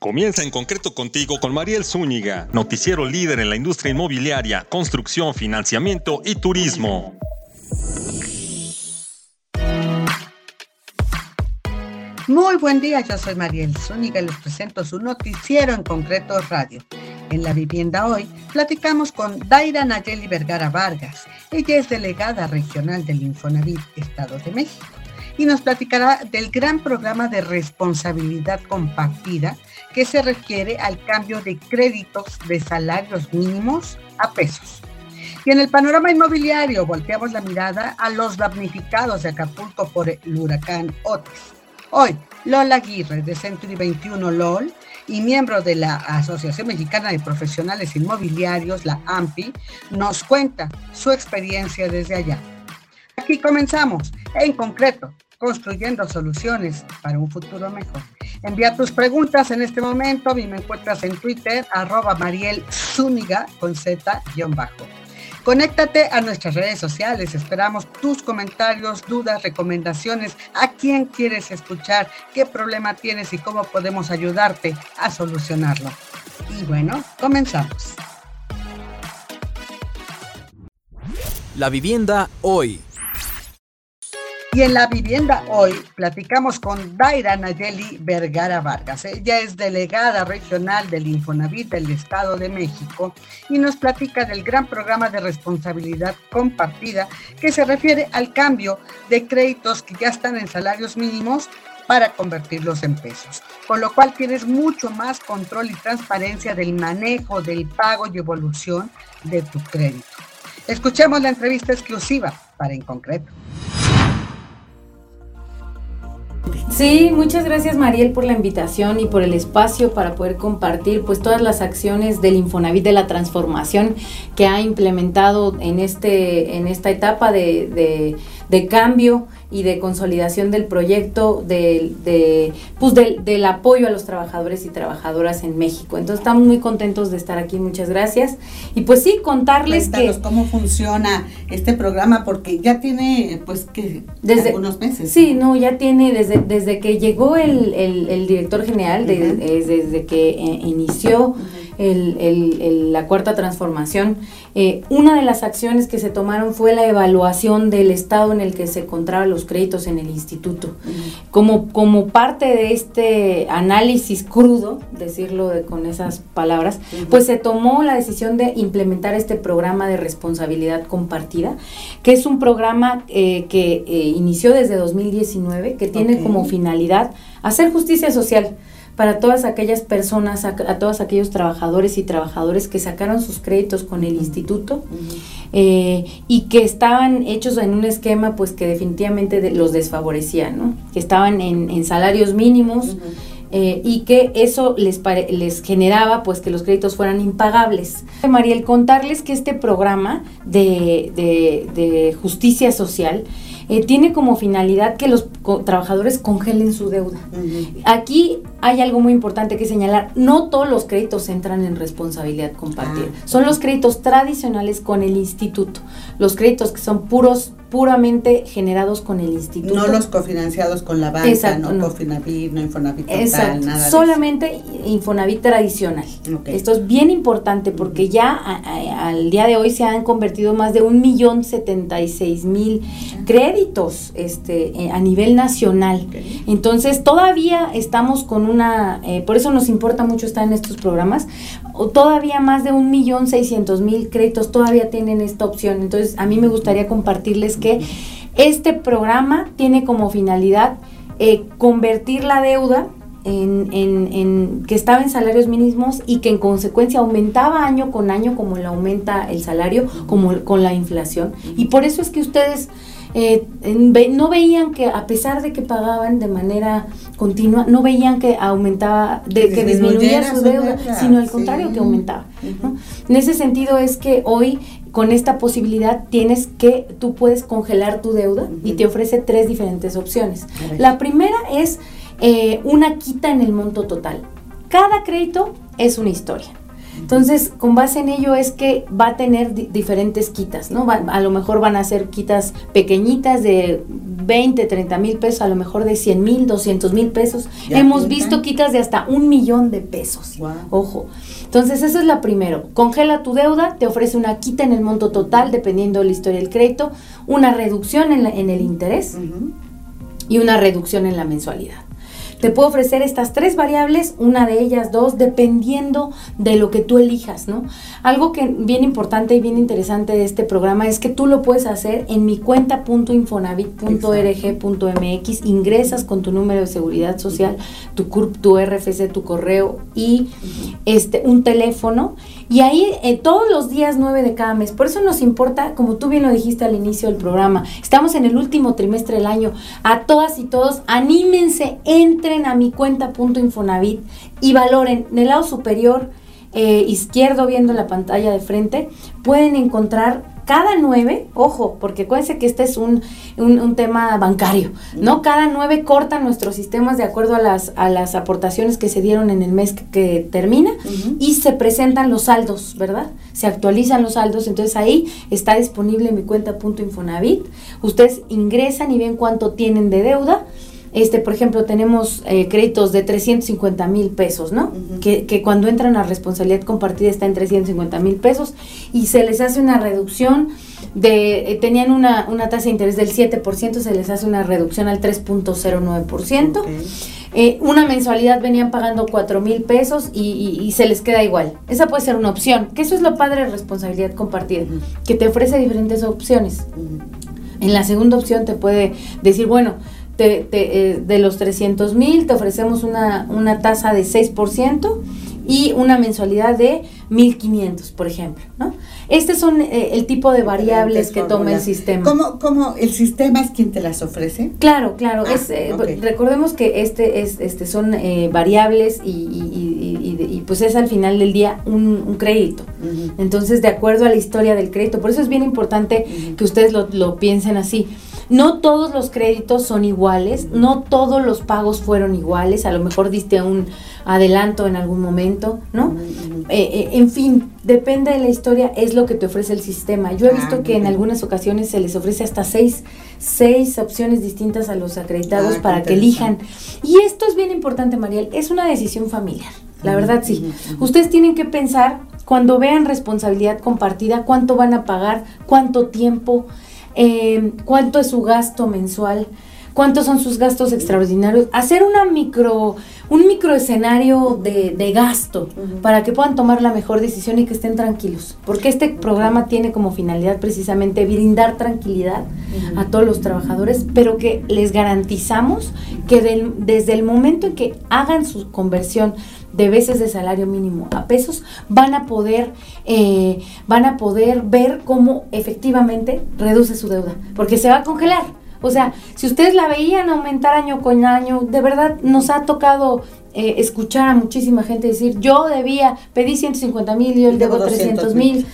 Comienza en concreto contigo con Mariel Zúñiga, noticiero líder en la industria inmobiliaria, construcción, financiamiento y turismo. Muy buen día, yo soy Mariel Zúñiga y les presento su noticiero en concreto radio. En la vivienda hoy platicamos con Daira Nayeli Vergara Vargas. Ella es delegada regional del Infonavit Estado de México y nos platicará del gran programa de responsabilidad compartida que se refiere al cambio de créditos de salarios mínimos a pesos. Y en el panorama inmobiliario volteamos la mirada a los damnificados de Acapulco por el huracán Otis. Hoy, Lola Aguirre de Century 21 LOL y miembro de la Asociación Mexicana de Profesionales Inmobiliarios, la AMPI, nos cuenta su experiencia desde allá. Aquí comenzamos, en concreto, construyendo soluciones para un futuro mejor. Envía tus preguntas en este momento y me encuentras en Twitter, arroba Mariel Zúñiga con Z-bajo. Conéctate a nuestras redes sociales, esperamos tus comentarios, dudas, recomendaciones, a quién quieres escuchar, qué problema tienes y cómo podemos ayudarte a solucionarlo. Y bueno, comenzamos. La vivienda hoy. Y en la vivienda hoy platicamos con Daira Nayeli Vergara Vargas. Ella es delegada regional del Infonavit del Estado de México y nos platica del gran programa de responsabilidad compartida que se refiere al cambio de créditos que ya están en salarios mínimos para convertirlos en pesos, con lo cual tienes mucho más control y transparencia del manejo, del pago y evolución de tu crédito. Escuchemos la entrevista exclusiva para En Concreto. Peace. Sí, muchas gracias Mariel por la invitación y por el espacio para poder compartir pues todas las acciones del Infonavit de la transformación que ha implementado en este en esta etapa de, de, de cambio y de consolidación del proyecto de, de pues del, del, apoyo a los trabajadores y trabajadoras en México. Entonces estamos muy contentos de estar aquí, muchas gracias. Y pues sí, contarles Cuéntanos que... cómo funciona este programa, porque ya tiene pues que desde, algunos meses. Sí, no, ya tiene desde, desde que llegó el, el, el director general, de, uh -huh. desde que eh, inició el, la cuarta transformación, eh, una de las acciones que se tomaron fue la evaluación del estado en el que se encontraban los créditos en el instituto. Uh -huh. como, como parte de este análisis crudo, decirlo de, con esas palabras, uh -huh. pues se tomó la decisión de implementar este programa de responsabilidad compartida, que es un programa eh, que eh, inició desde 2019, que tiene okay. como finalidad hacer justicia social para todas aquellas personas, a, a, todos aquellos trabajadores y trabajadores que sacaron sus créditos con el instituto eh, y que estaban hechos en un esquema pues que definitivamente de, los desfavorecía, ¿no? que estaban en, en salarios mínimos. Uh -huh. Eh, y que eso les, les generaba pues que los créditos fueran impagables. Mariel, contarles que este programa de, de, de justicia social eh, tiene como finalidad que los co trabajadores congelen su deuda. Uh -huh. Aquí hay algo muy importante que señalar, no todos los créditos entran en responsabilidad compartida, ah. son los créditos tradicionales con el instituto, los créditos que son puros puramente generados con el instituto. No los cofinanciados con la banca, Exacto, no, no Cofinavit, no Infonavit total, Exacto. nada Solamente eso. Infonavit tradicional. Okay. Esto es bien importante porque ya a, a, al día de hoy se han convertido más de un millón setenta y seis mil créditos este, eh, a nivel nacional. Okay. Entonces todavía estamos con una, eh, por eso nos importa mucho estar en estos programas, o todavía más de un millón seiscientos mil créditos todavía tienen esta opción. Entonces a mí me gustaría compartirles que este programa tiene como finalidad eh, convertir la deuda en, en, que estaba en salarios mínimos y que en consecuencia aumentaba año con año como le aumenta el salario, como con la inflación. Y por eso es que ustedes eh, no veían que a pesar de que pagaban de manera continua, no veían que aumentaba, de, que, que disminuía su deuda, deuda, sino al contrario, sí. que aumentaba. ¿no? En ese sentido es que hoy con esta posibilidad tienes que tú puedes congelar tu deuda uh -huh. y te ofrece tres diferentes opciones. La primera es eh, una quita en el monto total. Cada crédito es una historia. Entonces, con base en ello es que va a tener diferentes quitas, ¿no? a lo mejor van a ser quitas pequeñitas de 20, 30 mil pesos, a lo mejor de 100 mil, 200 mil pesos. Hemos visto quitas de hasta un millón de pesos. Ojo. Entonces, eso es la primero. Congela tu deuda, te ofrece una quita en el monto total, dependiendo de la historia del crédito, una reducción en, en el interés y una reducción en la mensualidad. Te puedo ofrecer estas tres variables, una de ellas dos, dependiendo de lo que tú elijas, ¿no? Algo que bien importante y bien interesante de este programa es que tú lo puedes hacer en mi cuenta.infonavit.org.mx, ingresas con tu número de seguridad social, tu CURP, tu RFC, tu correo y este un teléfono y ahí eh, todos los días 9 de cada mes. Por eso nos importa, como tú bien lo dijiste al inicio del programa, estamos en el último trimestre del año. A todas y todos, anímense, entren a mi cuenta.infonavit y valoren en el lado superior eh, izquierdo viendo la pantalla de frente, pueden encontrar cada nueve, ojo, porque acuérdense que este es un, tema bancario, ¿no? Cada nueve cortan nuestros sistemas de acuerdo a las, a las aportaciones que se dieron en el mes que, termina y se presentan los saldos, ¿verdad? Se actualizan los saldos, entonces ahí está disponible mi cuenta punto Infonavit. Ustedes ingresan y ven cuánto tienen de deuda este, por ejemplo, tenemos eh, créditos de 350 mil pesos, ¿no? que, que, cuando entran a responsabilidad compartida está en 350 mil pesos y se les hace una reducción de, eh, tenían una, una, tasa de interés del 7%, se les hace una reducción al 3.09%. Eh, una mensualidad venían pagando 4 mil pesos y, y, se les queda igual. Esa puede ser una opción, que eso es lo padre de responsabilidad compartida, que te ofrece diferentes opciones. En la segunda opción te puede decir, bueno, eh, de los 300 mil te ofrecemos una, una tasa de 6% y una mensualidad de 1.500, por ejemplo, ¿no? Estos son eh, el tipo de variables que toma el sistema. ¿Cómo, ¿Cómo, el sistema es quien te las ofrece? Claro, claro. Ah, eh, recordemos que este, es, este son variables y, y, pues es al final del día un, crédito. Entonces, de acuerdo a la historia del crédito, por eso es bien importante que ustedes lo, lo piensen así. No todos los créditos son iguales, no todos los pagos fueron iguales, a lo mejor diste un adelanto en algún momento, ¿no? Eh, eh, en fin, depende de la historia, es lo que te ofrece el sistema. Yo he visto ah, que en algunas ocasiones se les ofrece hasta seis, seis opciones distintas a los acreditados ah, para que elijan. Y esto es bien importante, Mariel, es una decisión familiar. La verdad sí. Ustedes tienen que pensar cuando vean responsabilidad compartida, cuánto van a pagar, cuánto tiempo, eh, cuánto es su gasto mensual, cuántos son sus gastos extraordinarios, hacer una micro, un micro escenario de, gasto para que puedan tomar la mejor decisión y que estén tranquilos. Porque este programa tiene como finalidad precisamente brindar tranquilidad a todos los trabajadores, pero que les garantizamos que desde el momento en que hagan su conversión de veces de salario mínimo a pesos, van a poder, eh, van a poder ver cómo efectivamente reduce su deuda, porque se va a congelar. O sea, si ustedes la veían aumentar año con año, de verdad nos ha tocado eh, escuchar a muchísima gente decir, yo debía, pedí 150 mil y yo debo 300 mil,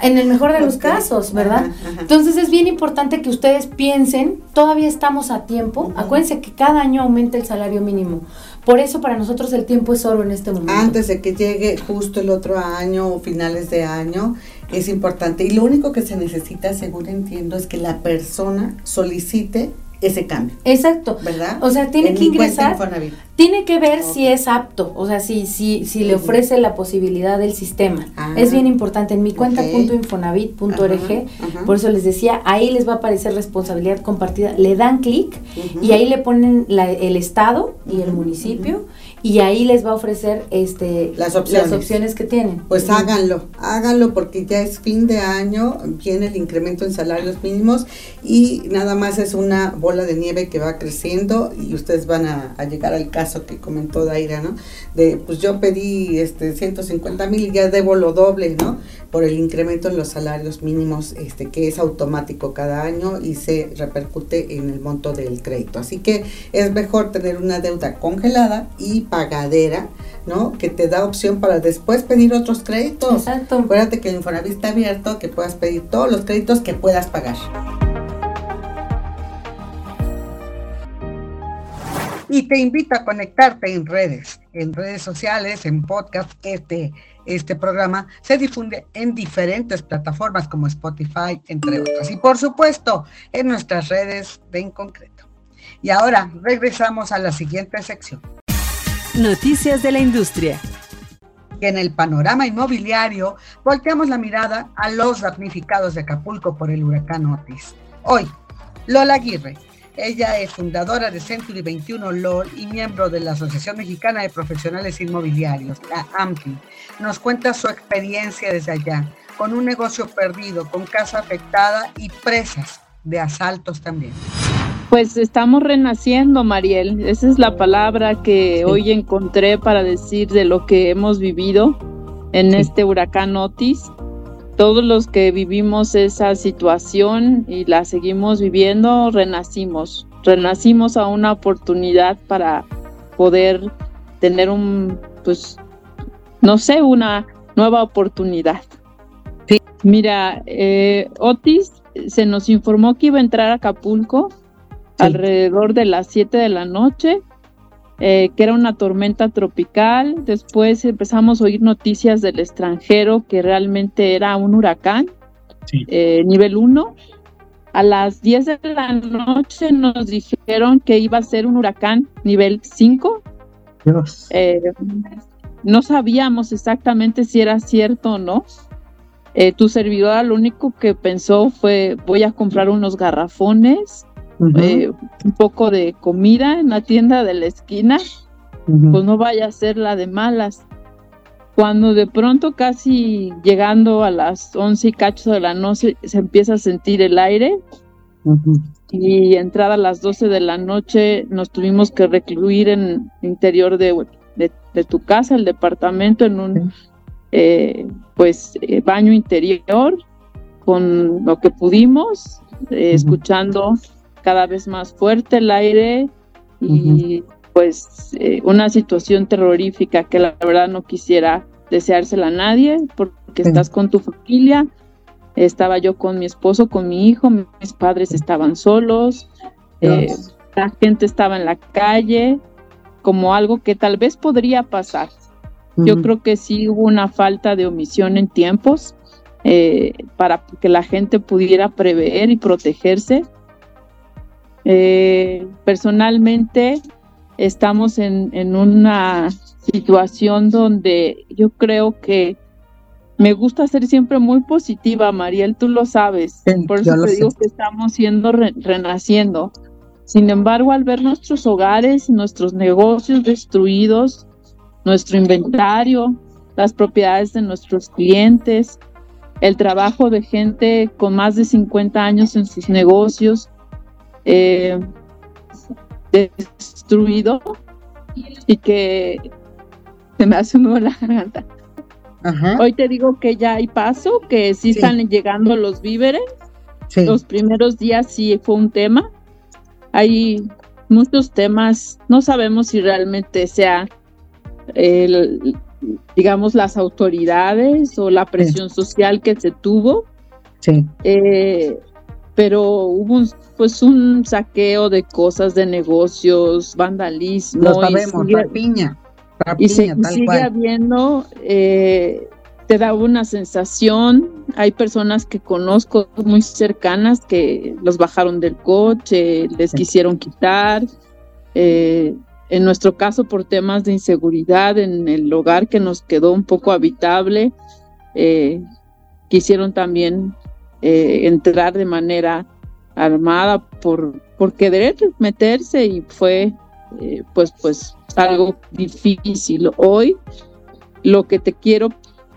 en el mejor de los casos, ¿verdad? Entonces es bien importante que ustedes piensen, todavía estamos a tiempo, acuérdense que cada año aumenta el salario mínimo. Por eso para nosotros el tiempo es oro en este momento. Antes de que llegue justo el otro año o finales de año, es importante. Y lo único que se necesita, según entiendo, es que la persona solicite ese cambio. Exacto. ¿Verdad? O sea, tiene que ingresar. Tiene que ver si es apto, o sea, si, si, si le ofrece la posibilidad del sistema. Ah. es bien importante. En mi cuenta por eso les decía, ahí les va a aparecer responsabilidad compartida. Le dan clic y ahí le ponen el estado y el municipio y ahí les va a ofrecer este las opciones, las opciones que tienen. Pues háganlo, háganlo porque ya es fin de año, viene el incremento en salarios mínimos y nada más es una bola de nieve que va creciendo y ustedes van a, llegar al caso que comentó Daira, ¿no? De pues yo pedí este 150 mil y ya debo lo doble, ¿no? Por el incremento en los salarios mínimos, este que es automático cada año y se repercute en el monto del crédito. Así que es mejor tener una deuda congelada y pagadera, ¿no? Que te da opción para después pedir otros créditos. Exacto. Acuérdate que el Infonavit está abierto, que puedas pedir todos los créditos que puedas pagar. Y te invito a conectarte en redes, en redes sociales, en podcast. Este, este programa se difunde en diferentes plataformas como Spotify, entre otras. Y por supuesto, en nuestras redes de en concreto. Y ahora regresamos a la siguiente sección. Noticias de la industria. En el panorama inmobiliario, volteamos la mirada a los damnificados de Acapulco por el huracán Otis. Hoy, Lola Aguirre, ella es fundadora de Century 21 LOL y miembro de la Asociación Mexicana de Profesionales Inmobiliarios, la AMPI. Nos cuenta su experiencia desde allá, con un negocio perdido, con casa afectada y presas de asaltos también. Pues estamos renaciendo, Mariel. Esa es la palabra que hoy encontré para decir de lo que hemos vivido en este huracán Otis todos los que vivimos esa situación y la seguimos viviendo, renacimos, renacimos a una oportunidad para poder tener un, pues, no sé, una nueva oportunidad. Mira, eh, Otis se nos informó que iba a entrar a Acapulco alrededor de las 7 de la noche eh, que era una tormenta tropical. Después empezamos a oír noticias del extranjero que realmente era un huracán, eh, nivel 1. A las 10 de la noche nos dijeron que iba a ser un huracán nivel 5. Eh, no sabíamos exactamente si era cierto o no. tu servidora lo único que pensó fue voy a comprar unos garrafones eh, un poco de comida en la tienda de la esquina, pues no vaya a ser la de malas. Cuando de pronto casi llegando a las once y cacho de la noche se empieza a sentir el aire. Y entrada a las 12 de la noche nos tuvimos que recluir en el interior de, de, tu casa, el departamento, en un eh, pues eh, baño interior con lo que pudimos, escuchando cada vez más fuerte el aire y pues eh, una situación terrorífica que la verdad no quisiera deseársela a nadie porque estás con tu familia. Estaba yo con mi esposo, con mi hijo, mis padres estaban solos, eh, la gente estaba en la calle, como algo que tal vez podría pasar. Yo creo que sí hubo una falta de omisión en tiempos eh, para que la gente pudiera prever y protegerse. Eh, personalmente estamos en, una situación donde yo creo que me gusta ser siempre muy positiva, Mariel, tú lo sabes. Por eso te digo que estamos siendo renaciendo. Sin embargo, al ver nuestros hogares, nuestros negocios destruidos, nuestro inventario, las propiedades de nuestros clientes, el trabajo de gente con más de 50 años en sus negocios, eh, destruido y que se me un la garganta. Hoy te digo que ya hay paso, que sí, están llegando los víveres. Los primeros días sí fue un tema. Hay muchos temas, no sabemos si realmente sea, el, digamos, las autoridades o la presión social que se tuvo. Sí. Eh, pero hubo un, pues un saqueo de cosas de negocios, vandalismo. Lo sabemos, y rapiña, y se, sigue habiendo, eh, te da una sensación, hay personas que conozco muy cercanas que los bajaron del coche, les quisieron quitar. Eh, en nuestro caso, por temas de inseguridad en el hogar que nos quedó un poco habitable, eh, quisieron también eh, entrar de manera armada por, por querer meterse y fue eh, pues pues algo difícil. Hoy lo que te quiero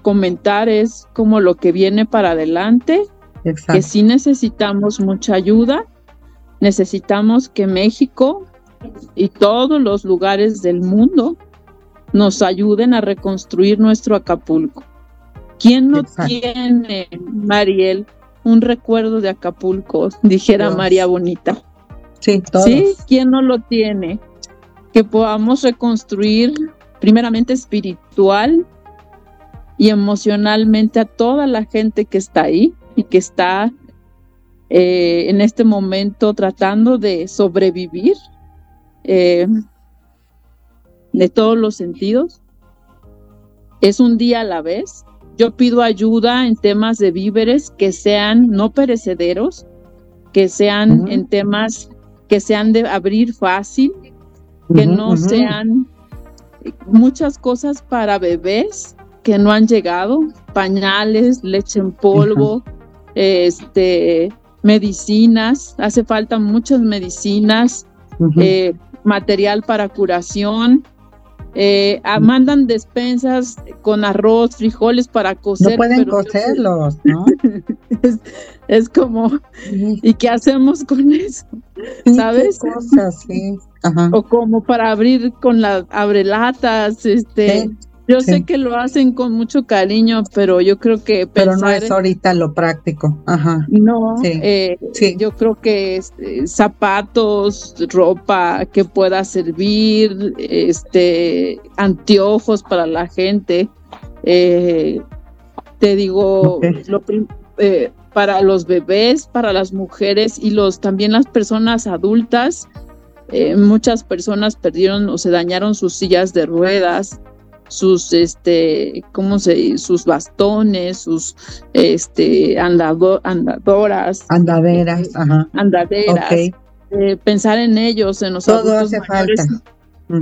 comentar es como lo que viene para adelante, que sí necesitamos mucha ayuda, necesitamos que México y todos los lugares del mundo nos ayuden a reconstruir nuestro Acapulco. ¿Quién no tiene, Mariel, un recuerdo de Acapulco, dijera María Bonita. Sí, Sí, ¿quién no lo tiene? Que podamos reconstruir primeramente espiritual y emocionalmente a toda la gente que está ahí y que está eh, en este momento tratando de sobrevivir. Eh, de todos los sentidos. Es un día a la vez. Yo pido ayuda en temas de víveres que sean no perecederos, que sean en temas que sean de abrir fácil, que no sean muchas cosas para bebés que no han llegado, pañales, leche en polvo, este, medicinas, hace falta muchas medicinas, eh, material para curación, eh, ah, mandan despensas con arroz, frijoles para cocer. No pueden cocerlos, ¿no? es, como, ¿y qué hacemos con eso? ¿Sabes? Cosas, sí. O como para abrir con las abrelatas, este, yo sé que lo hacen con mucho cariño, pero yo creo que pero no es ahorita lo práctico. Ajá. No, eh, yo creo que este, zapatos, ropa que pueda servir, este, anteojos para la gente. Eh, te digo, eh, para los bebés, para las mujeres y los también las personas adultas. muchas personas perdieron o se dañaron sus sillas de ruedas sus este cómo se sus bastones sus este andadoras andaderas eh, ajá. andaderas eh, pensar en ellos en los todo hace falta.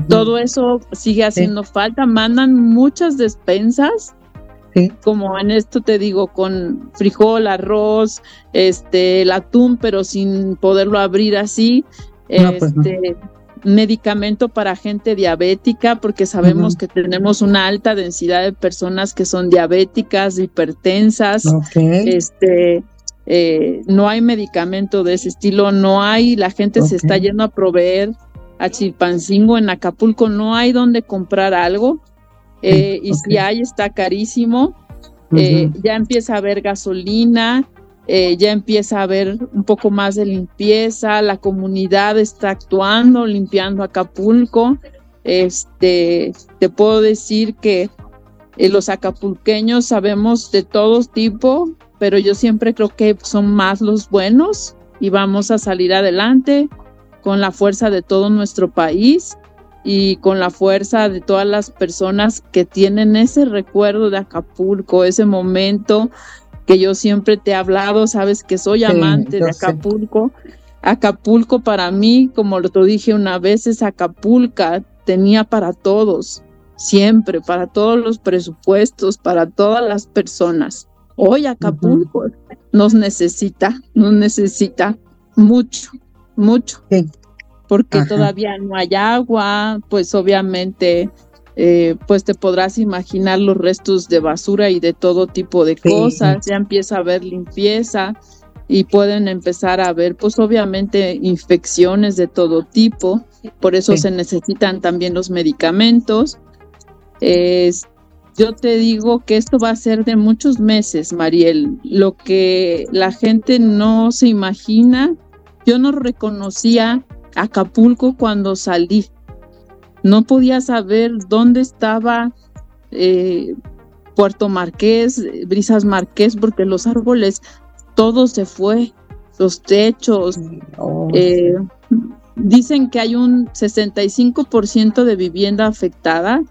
Todo eso sigue haciendo falta. Mandan muchas despensas como en esto te digo con frijol arroz este el atún pero sin poderlo abrir así pues este medicamento para gente diabética, porque sabemos que tenemos una alta densidad de personas que son diabéticas, hipertensas. Este, eh, no hay medicamento de ese estilo, no hay, la gente se está yendo a proveer a Chilpancingo en Acapulco, no hay donde comprar algo, eh, y si hay está carísimo. Eh, ya empieza a haber gasolina, eh, ya empieza a haber un poco más de limpieza, la comunidad está actuando, limpiando Acapulco. Este, te puedo decir que eh, los acapulqueños sabemos de todo tipo, pero yo siempre creo que son más los buenos y vamos a salir adelante con la fuerza de todo nuestro país y con la fuerza de todas las personas que tienen ese recuerdo de Acapulco, ese momento que yo siempre te he hablado, sabes que soy amante de Acapulco. Acapulco para mí, como lo dije una vez, es Acapulca, tenía para todos, siempre, para todos los presupuestos, para todas las personas. Hoy Acapulco nos necesita, nos necesita mucho, mucho, porque todavía no hay agua, pues obviamente eh, pues te podrás imaginar los restos de basura y de todo tipo de cosas, ya empieza a haber limpieza y pueden empezar a haber pues obviamente infecciones de todo tipo, por eso se necesitan también los medicamentos. yo te digo que esto va a ser de muchos meses, Mariel, lo que la gente no se imagina, yo no reconocía Acapulco cuando salí, no podía saber dónde estaba eh, Puerto Marqués, Brisas Marqués, porque los árboles, todo se fue, los techos. Oh, eh, dicen que hay un 65% de vivienda afectada.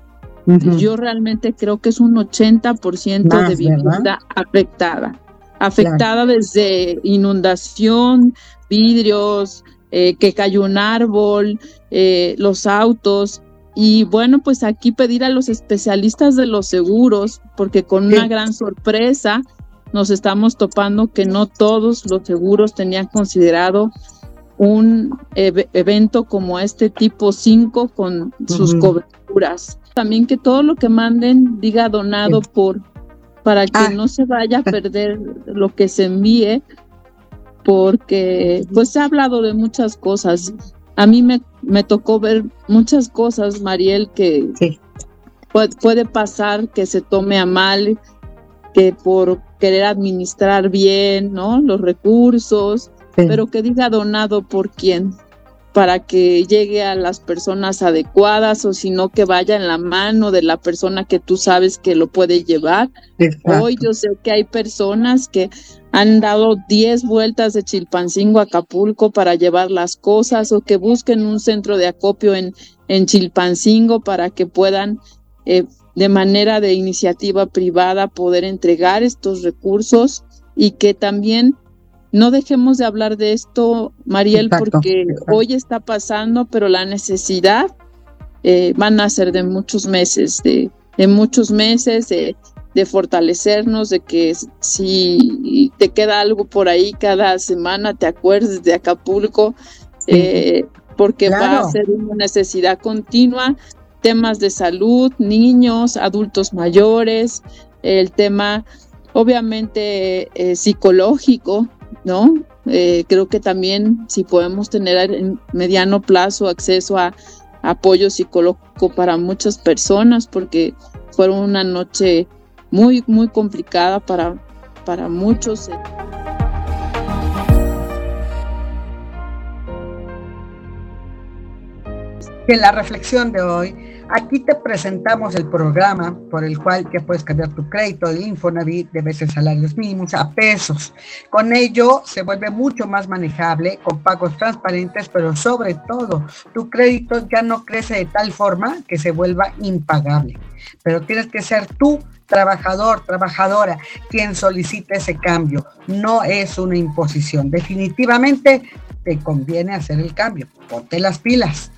Yo realmente creo que es un 80% de vivienda afectada. Afectada desde inundación, vidrios, eh, que cayó un árbol, eh, los autos. Y bueno, pues aquí pedir a los especialistas de los seguros, porque con una gran sorpresa nos estamos topando que no todos los seguros tenían considerado un evento como este tipo 5 con sus coberturas. También que todo lo que manden diga donado por para que ah. no se vaya a perder lo que se envíe porque pues se ha hablado de muchas cosas. A mí me, me tocó ver muchas cosas, Mariel, que puede, pasar que se tome a mal, que por querer administrar bien, ¿no? Los recursos, pero que diga donado por quién. Para que llegue a las personas adecuadas o sino que vaya en la mano de la persona que tú sabes que lo puede llevar. Hoy yo sé que hay personas que han dado 10 vueltas de Chilpancingo a Acapulco para llevar las cosas o que busquen un centro de acopio en, en Chilpancingo para que puedan eh, de manera de iniciativa privada poder entregar estos recursos y que también no dejemos de hablar de esto, Mariel, porque hoy está pasando, pero la necesidad eh, van a ser de muchos meses, de, muchos meses, de, fortalecernos, de que si te queda algo por ahí cada semana, te acuerdes de Acapulco, eh, porque va a ser una necesidad continua, temas de salud, niños, adultos mayores, el tema obviamente eh, psicológico, ¿no? Eh, creo que también si podemos tener en mediano plazo acceso a, apoyo psicológico para muchas personas, porque fueron una noche muy, muy complicada para, para muchos. En la reflexión de hoy Aquí te presentamos el programa por el cual ya puedes cambiar tu crédito de Infonavit de veces salarios mínimos a pesos. Con ello se vuelve mucho más manejable, con pagos transparentes, pero sobre todo tu crédito ya no crece de tal forma que se vuelva impagable. Pero tienes que ser tú trabajador, trabajadora, quien solicite ese cambio. No es una imposición. Definitivamente te conviene hacer el cambio. Ponte las pilas.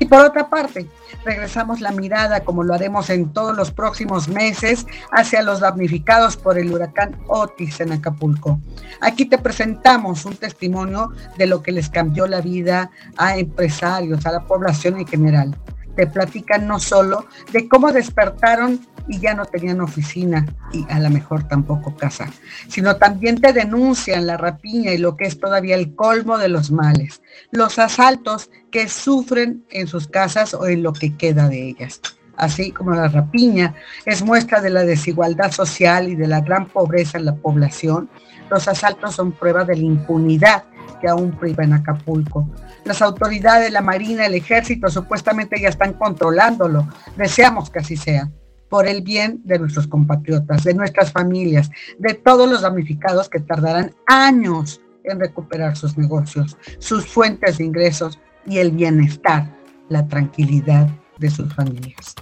Y por otra parte, regresamos la mirada, como lo haremos en todos los próximos meses, hacia los damnificados por el huracán Otis en Acapulco. Aquí te presentamos un testimonio de lo que les cambió la vida a empresarios, a la población en general. Te platican no solo de cómo despertaron y ya no tenían oficina y a lo mejor tampoco casa, sino también te denuncian la rapiña y lo que es todavía el colmo de los males, los asaltos que sufren en sus casas o en lo que queda de ellas. Así como la rapiña es muestra de la desigualdad social y de la gran pobreza en la población, los asaltos son prueba de la impunidad que aún priva en Acapulco. Las autoridades, la Marina, el Ejército supuestamente ya están controlándolo. Deseamos que así sea por el bien de nuestros compatriotas, de nuestras familias, de todos los damnificados que tardarán años en recuperar sus negocios, sus fuentes de ingresos y el bienestar, la tranquilidad de sus familias.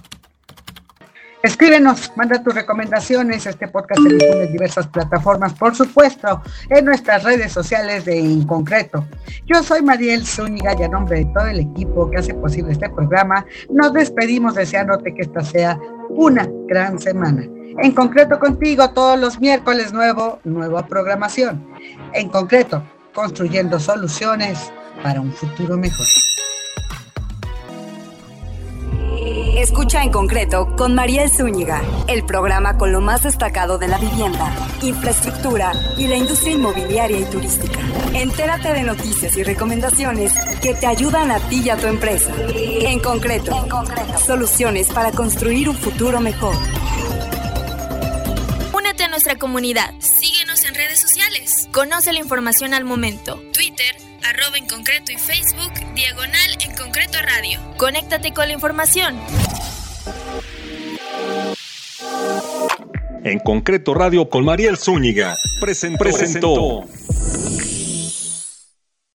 Escríbenos, manda tus recomendaciones. Este podcast se difunde en diversas plataformas, por supuesto, en nuestras redes sociales de En Concreto. Yo soy Mariel Zúñiga y a nombre de todo el equipo que hace posible este programa, nos despedimos deseándote que esta sea una gran semana. En concreto contigo todos los miércoles nuevo, nueva programación. En concreto, construyendo soluciones para un futuro mejor. Escucha en concreto con Mariel Zúñiga, el programa con lo más destacado de la vivienda, infraestructura y la industria inmobiliaria y turística. Entérate de noticias y recomendaciones que te ayudan a ti y a tu empresa. En concreto, en concreto. soluciones para construir un futuro mejor. Únete a nuestra comunidad. Síguenos en redes sociales. Conoce la información al momento. Twitter arroba en concreto y Facebook, diagonal en concreto radio. Conéctate con la información. En concreto radio con Mariel Zúñiga presentó. presentó.